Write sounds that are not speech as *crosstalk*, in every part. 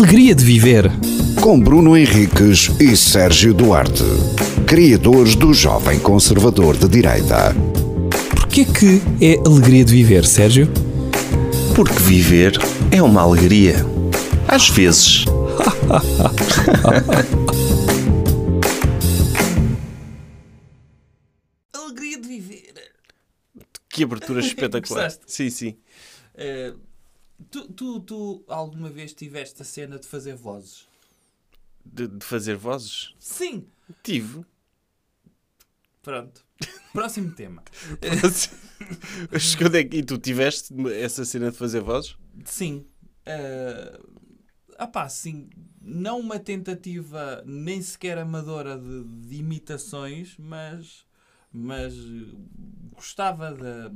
alegria de viver. Com Bruno Henriques e Sérgio Duarte, criadores do Jovem Conservador de Direita. Porquê que é alegria de viver, Sérgio? Porque viver é uma alegria. Às vezes. *laughs* Alegria de viver. Que abertura *laughs* espetacular. Gostaste? sim, sim. Eh, tu, tu, tu alguma vez tiveste a cena de fazer vozes? De, de fazer vozes? Sim. Tive. Pronto. Próximo tema. Quando é que- E tu tiveste essa cena de fazer vozes? Sim. Uh, ah pá, sim. Não uma tentativa nem sequer amadora de, de imitações, mas, mas gostava de,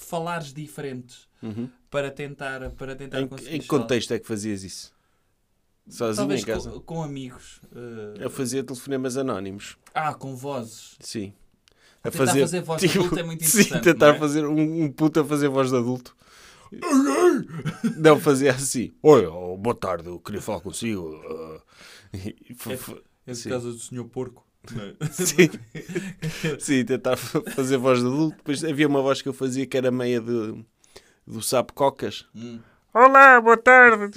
de falares diferentes para tentar, para tentar Uhum. Em, conseguir em que contexto é que fazias isso? Sozinho Talvez em casa? com, com amigos. uh, Eu fazia telefonemas anónimos. Ah, com vozes. Sim. Tentar fazer voz de adulto é muito Sim, interessante, tentar não é? fazer um, um puto a fazer voz de adulto. Não, fazia assim. Oi, oh, boa tarde, eu queria falar consigo. ah." E f- f- É de sim. casa do senhor porco. Sim. *laughs* Sim, tentar fa- fazer voz de adulto. Depois havia uma voz que eu fazia que era meia de, do sapo cocas. Hum. Olá, boa tarde.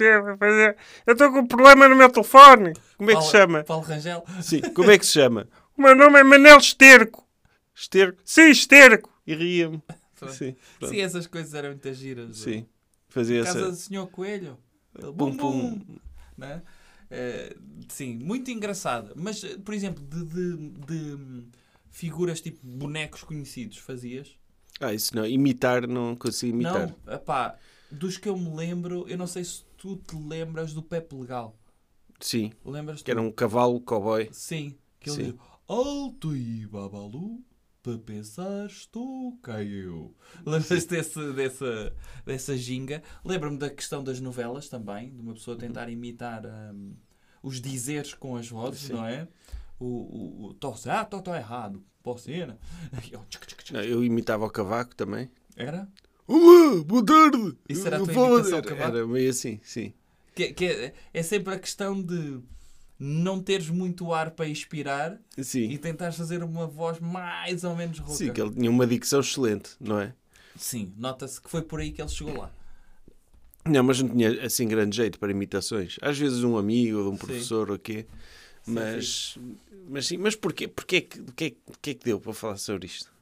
Eu estou com um problema no meu telefone. Como é que se chama? Paulo Rangel. Sim, como é que se chama? O meu nome é Manel Esterco. Esterco? Sim, Esterco. E ria-me. Sim. Sim, essas coisas eram muitas giras. Sim. Fazia Casa essa. do senhor Coelho. Ele, Pum, Bum, pum. bum. Né? Eh, sim, muito engraçado. Mas, eh, por exemplo, de, de- de, figuras tipo bonecos conhecidos, fazias? Ah, isso não. Imitar, não consigo imitar. Não, epá, dos que eu me lembro, eu não sei se tu te lembras do Pepe Legal. Sim. Lembras Que era um cavalo cowboy. Sim, que ele Sim. diz Alto e babalu, para pensar estou cá eu. Lembras desse, dessa, dessa ginga? Lembro-me da questão das novelas também, de uma pessoa tentar imitar hum, os dizeres com as vozes, Sim. não é? O, o, o tô certo ou tô errado? Ir? *laughs* E eu, imitava o cavaco também. Era? Olá, boa tarde. Isso era a tua imitação ao cavaco? Era meio assim, sim. Que, que é, é sempre a questão de não teres muito ar para inspirar e Sim. tentares fazer uma voz mais ou menos rouca. Sim, que ele tinha uma dicção excelente, não é? Sim, nota-se que foi por aí que ele chegou lá. Não, mas não tinha assim grande jeito para imitações. Às vezes um amigo, um professor ou quê. Mas, mas sim, mas porquê? Porquê que, porquê, porquê que deu para falar sobre isto?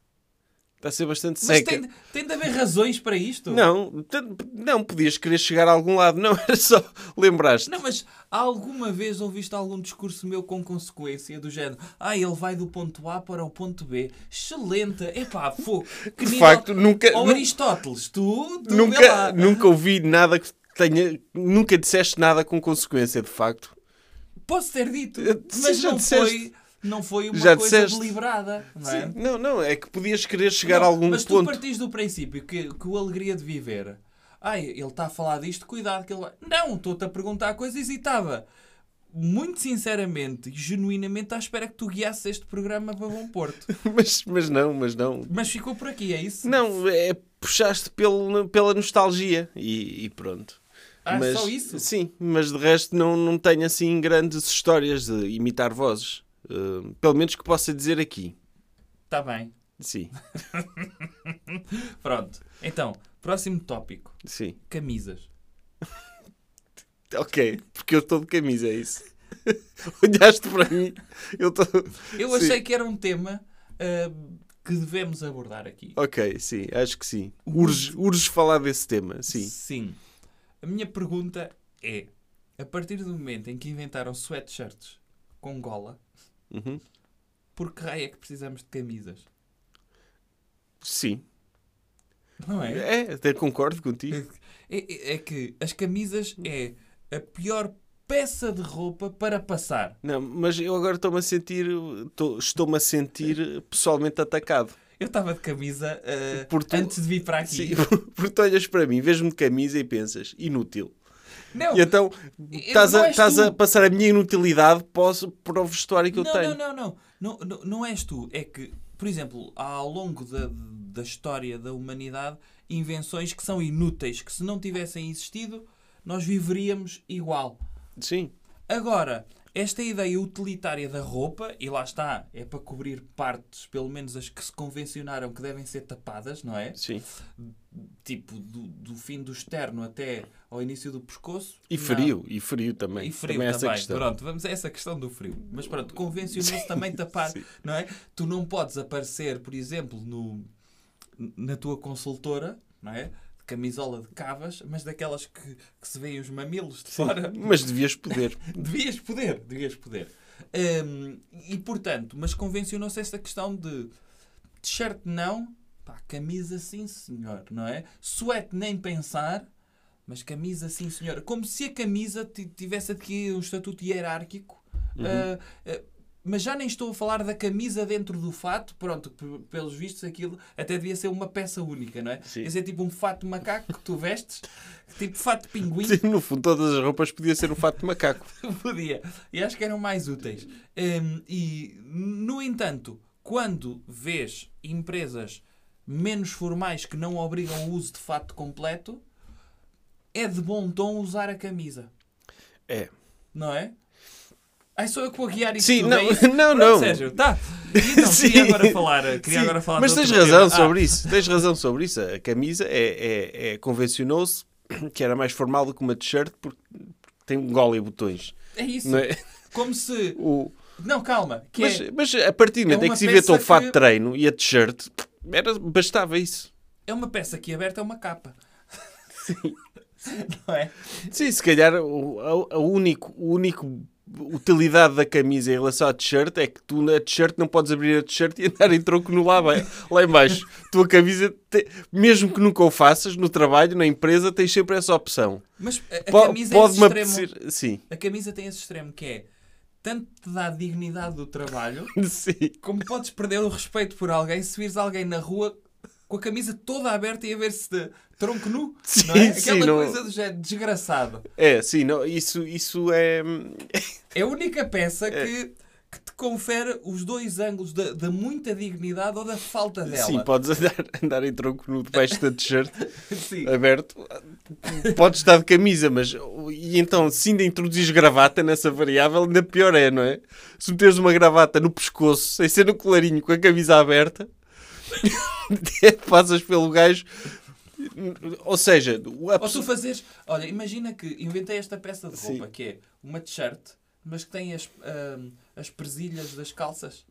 Está a ser bastante Mas seca. tem, de- tem de haver razões para isto? Não, não, podias querer chegar a algum lado, não *laughs* era só lembraste. Não, mas alguma vez ouviste algum discurso meu com consequência do género ah, ele vai do ponto A para o ponto B. Excelente! Epá, fô, *laughs* que De facto, nunca- nu- Aristóteles, tu, tu nunca, nunca ouvi nada que tenha. Nunca disseste nada com consequência, de facto. Posso ter dito, Eh, mas não disseste. foi, não foi uma Já coisa disseste. deliberada. Não é? Sim, não, não, é que podias querer chegar Não, a algum mas tu ponto. partiste do princípio que, que o alegria de viver. Ai, ele está a falar disto, cuidado que ele vai. Não, estou-te a perguntar coisas e estava muito sinceramente e genuinamente à espera que tu guiasses este programa para Bom Porto. *laughs* Mas, mas não, mas não. Mas ficou por aqui, é isso? Não, é puxaste pelo, pela nostalgia e, e pronto. Ah, mas, só isso? Sim, mas de resto não, não tenho assim grandes histórias de imitar vozes. Uh, pelo menos que possa dizer aqui. Está Tá bem. Sim, *laughs* Pronto. Então, próximo tópico: sim. camisas. *laughs* Ok, porque eu estou de camisa, é isso. *laughs* Olhaste para mim, eu estou. Eu Sim. achei que era um tema ah, que devemos abordar aqui. Ok, sim, acho que sim. Urge, urge falar desse tema, sim. Sim. A minha pergunta é: a partir do momento em que inventaram sweatshirts com gola, Uhum. por que raio é que precisamos de camisas? Sim. Não é? É, até concordo contigo. *laughs* É, é- é que as camisas é a pior peça de roupa para passar. Não, mas eu agora estou-me a sentir. estou- Estou-me a sentir pessoalmente atacado. Eu estava de camisa Por tu- antes de vir para aqui. Sim, *laughs* porque tu olhas para mim, vês-me de camisa e pensas, inútil. Não, E então estás a, estás a passar a minha inutilidade posso, para o vestuário que eu não, tenho. não, não, não, não, não, és tu. É que, por exemplo, há ao longo da, da história da humanidade invenções que são inúteis, que se não tivessem existido nós viveríamos igual. Sim. Agora, esta ideia utilitária da roupa, e lá está, é para cobrir partes, pelo menos as que se convencionaram que devem ser tapadas, não é? Sim. Tipo, do, do fim do externo até ao início do pescoço. E Não. frio, e frio também. E frio também também. é questão. Pronto, vamos a essa questão do frio. Mas pronto, convencionou-se também tapar, Sim. não é? Tu não podes aparecer, por exemplo, no, na tua consultora, não é? Camisola de cavas, mas daquelas que, que se veem os mamilos de fora. Mas devias poder. *laughs* Devias poder, devias poder. Hum, e portanto, mas convencionou-se esta questão de t-shirt não, pá, camisa sim senhor, não é? Suete nem pensar, mas camisa sim senhor. Como se a camisa ti- tivesse aqui um estatuto hierárquico. ah, ah, mas já nem estou a falar da camisa dentro do fato, pronto, pelos vistos aquilo até devia ser uma peça única, não é? Sim. Ser tipo um fato de macaco que tu vestes, *laughs* tipo fato de pinguim. Sim, no fundo, todas as roupas podia ser um fato de macaco. *laughs* Podia. E acho que eram mais úteis. Hum, e, no entanto, quando vês empresas menos formais que não obrigam o uso de fato completo, é de bom tom usar a camisa. É. Não é? Ai, sou eu que vou guiar isto Sim, tudo, não, é isso? *laughs* não, não. Sérgio, tá. Então, *laughs* Sim. queria agora falar, queria Sim, agora falar Mas tens razão tema. Ah, sobre isso. Tens razão sobre isso. A camisa é, é, é- convencionou-se que era mais formal do que uma t-shirt porque tem um gole e botões. É isso. Não é? Como se... *laughs* O, Não, calma. Mas, é, mas a partir do momento é em uma que se inventou o fato que- de treino e a t-shirt, era, bastava isso. é uma peça que aberta é uma capa. Não é? Sim, se calhar o, a, a único, o único utilidade da camisa em relação à t-shirt é que tu na t-shirt não podes abrir a t-shirt e andar em tronco no lá, lá em baixo. Tua camisa, te- mesmo que nunca o faças, no trabalho, na empresa, tens sempre essa opção. Mas a, a camisa é Pode-me esse extremo... apetecer... Sim, A camisa tem esse extremo que é tanto te dá dignidade do trabalho, *laughs* sim. como podes perder o respeito por alguém se vires alguém na rua com a camisa toda aberta e a ver-se de tronco nu. Sim, *laughs* não é? sim, Aquela não- coisa do género desgraçado. É, sim, não, isso, isso é... É a única peça que, que te confere os dois ângulos da, da muita dignidade ou da falta dela. Sim, podes andar, andar em tronco nu debaixo da t-shirt *laughs* Sim. aberto. Podes estar de camisa, mas... E então, se ainda introduzis gravata nessa variável, ainda pior é, não é? Se meteres uma gravata no pescoço, sem ser no colarinho, com a camisa aberta, *laughs* passas pelo gajo... Ou seja, a Ou tu fazeres. Olha, imagina que inventei esta peça de Sim. roupa que é uma t-shirt, mas que tem as, as presilhas das calças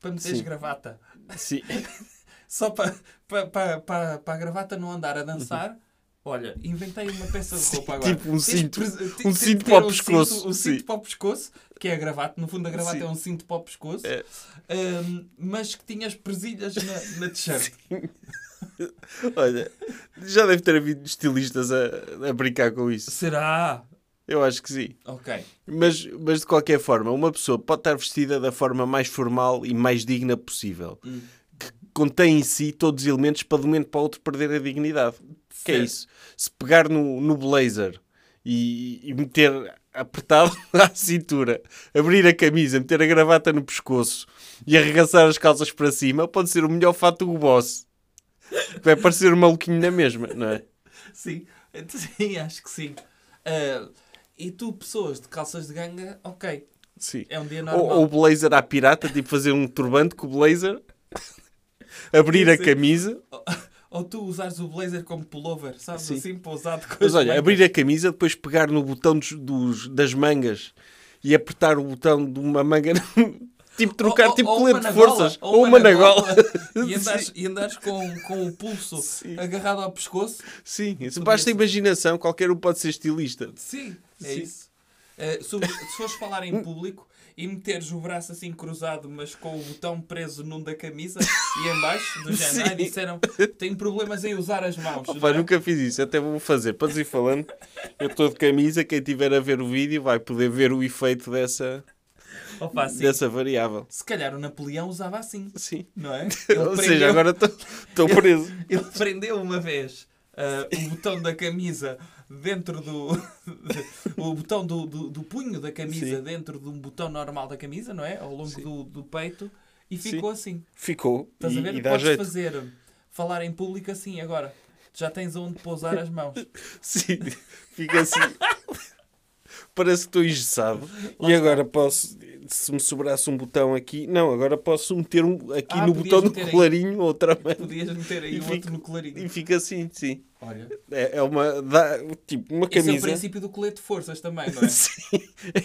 para meteres Sim. gravata. Sim. *laughs* Só para pa, pa, pa, pa a gravata não andar a dançar. Olha, inventei uma peça de roupa agora. Tipo um cinto- um cinto para o pescoço, Um cinto para o pescoço, que é a gravata. No fundo, a gravata é um cinto para o pescoço. É. Mas que tinhas presilhas na, na t-shirt. *laughs* Olha, já deve ter havido estilistas a, a brincar com isso. Será? Eu acho que sim. Ok. Mas, mas de qualquer forma, uma pessoa pode estar vestida da forma mais formal e mais digna possível. Hum. Que contém em si todos os elementos para de um momento para o outro perder a dignidade. Que é isso? Se pegar no, no blazer e, e meter apertado *laughs* à cintura, abrir a camisa, meter a gravata no pescoço e arregaçar as calças para cima, pode ser o melhor fato do boss. Vai parecer um maluquinho na mesma, não é? Sim, *laughs* sim, acho que sim. Ah, e tu, pessoas de calças de ganga, ok, Sim. é um dia normal. Ou, ou blazer à pirata, tipo fazer um turbante com o blazer, *laughs* abrir a Sim. camisa. Ou tu usares o blazer como pullover, sabes? Sim. Assim, pousado com Mas as olha, mangas. abrir a camisa, depois pegar no botão dos, dos- das mangas e apertar o botão de uma manga. *laughs* tipo trocar, Ou- tipo ou colete de forças. ou uma uma na na gola. E andares, *laughs* e andares com, com o pulso Sim. agarrado ao pescoço. Sim, basta imaginação, qualquer um pode ser estilista. Sim, é Sim. isso. Ah, sobre- se fores falar em público e meteres o braço assim cruzado, mas com o botão preso num da camisa e em baixo, do *laughs* género, ai, disseram, tenho problemas em usar as mãos. Opa, não nunca fiz isso, até vou fazer. Podes ir falando. Eu estou de camisa, quem estiver a ver o vídeo vai poder ver o efeito dessa, Opa, sim. dessa variável. Se calhar o Napoleão usava assim, Sim. não é? *laughs* Ou prendeu- seja, agora *laughs* estou preso. Ele prendeu uma vez ah, o botão da camisa dentro do. *laughs* o botão do, do, do punho da camisa Sim. dentro de um botão normal da camisa, não é? Ao longo Sim. do, do peito e Sim. ficou assim. Ficou. Estás e, a ver? e dá Podes jeito. fazer falar em público assim agora. já tens aonde pousar as mãos. *laughs* Sim, fica assim. *laughs* Parece que estou engessado. E agora posso, se me sobrasse um botão aqui, não, agora posso meter um, aqui Ah, no podias botão do meter aí. colarinho outra mão. Podias meter aí E outro fica- no colarinho. E fica assim, sim. Olha, É, é uma. Dá, tipo, uma esse é o camisa. princípio do colete de forças também, não é? *laughs* Sim,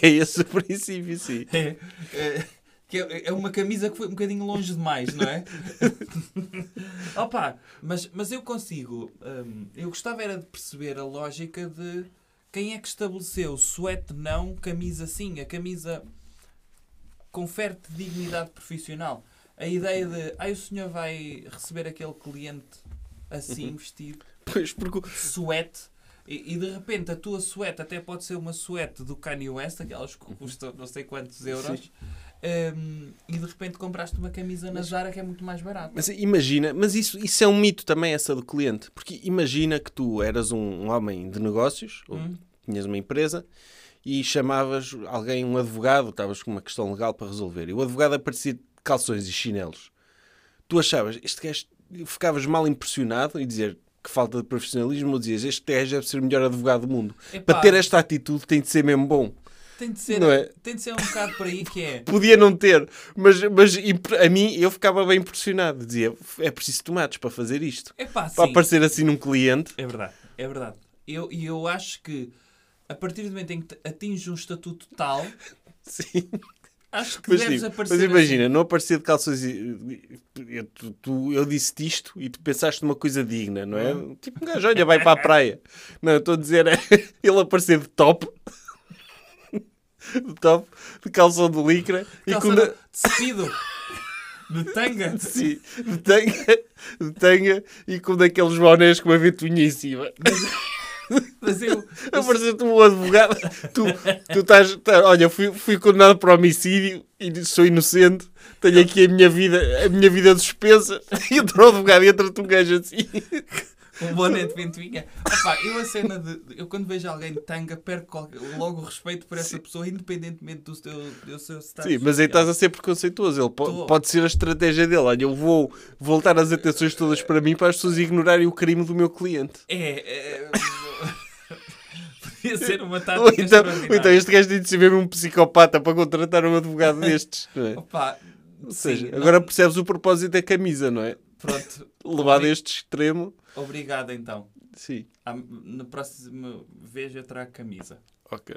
é esse o princípio, sim. *laughs* É, é, que é, é uma camisa que foi um bocadinho longe demais, não é? *laughs* Opa, mas, mas eu consigo. hum, eu gostava era de perceber a lógica de quem é que estabeleceu suete não, camisa sim. A camisa confere-te dignidade profissional. A ideia de, ai, o senhor vai receber aquele cliente assim, vestido, Pois, porque. suete. E, e de repente a tua suete até pode ser uma suete do Kanye West, aquelas que custam não sei quantos euros, um, e de repente compraste uma camisa na Zara que é muito mais barata. Mas imagina, mas isso, isso é um mito também, essa do cliente. Porque imagina que tu eras um, um homem de negócios, ou Hum. tinhas uma empresa, e chamavas alguém, um advogado, estavas com uma questão legal para resolver, e o advogado aparecia de calções e chinelos. Tu achavas, este gajo, ficavas mal impressionado e dizer que falta de profissionalismo, ou dizias, este gajo deve ser o melhor advogado do mundo. Epá, Para ter esta atitude tem de ser mesmo bom. Tem, de ser, não é? tem de ser um bocado por aí que é. *laughs* Podia não ter, mas, mas a mim eu ficava bem impressionado. Dizia, é preciso tomates para fazer isto. Epá, Para sim, aparecer assim num cliente. é verdade, é verdade. Eu- E eu, acho que a partir do momento em que atinges um estatuto tal, *laughs* Sim. acho que Mas, deves tipo, aparecer mas imagina, assim. não aparecer de calções. Eu, tu, tu- eu disse-te isto e tu pensaste numa coisa digna, não é? Hum. Tipo, um gajo, olha, vai para a praia. Não, eu estou a dizer, é *laughs* ele aparecer de top. De top, de calção de licra e com. de despido, de *laughs* tanga. Sim, de tanga, de tanga e com daqueles bonés com uma ventoinha em cima. Mas eu, *laughs* Apareceu-te um advogado. Tu, tu estás. tá- olha, fui, fui condenado por homicídio e sou inocente. Tenho aqui a minha vida, a minha vida suspensa. *laughs* E entra o advogado e entra-te um gajo assim. Um boné de ventoinha. Opa, eu a cena de. Eu quando vejo alguém de tanga, perco qualquer- logo o respeito por essa pessoa, independentemente do seu, do seu status. Sim, mas aí estás a ser preconceituoso. Ele po- Tô. pode ser a estratégia dele. Olha, eu vou voltar as atenções todas para mim para as pessoas ignorarem o crime do meu cliente. É. é *laughs* Podia ser uma tática Ou então, ou então este gajo tem de ser mesmo um psicopata para contratar um advogado destes. Não é? Opa, Ou seja, sim, agora não- percebes o propósito da camisa, não é? Pronto. *laughs* Levado a este extremo. Obrigado então. Sim, À- Na próxima vez eu trago camisa. ok.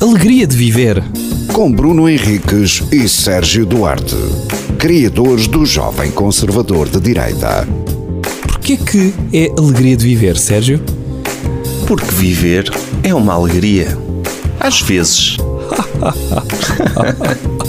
Alegria de viver. Com Bruno Henriques e Sérgio Duarte, criadores do Jovem Conservador de Direita. Porquê que é alegria de viver, Sérgio? Porque viver é uma alegria. Às vezes. *laughs*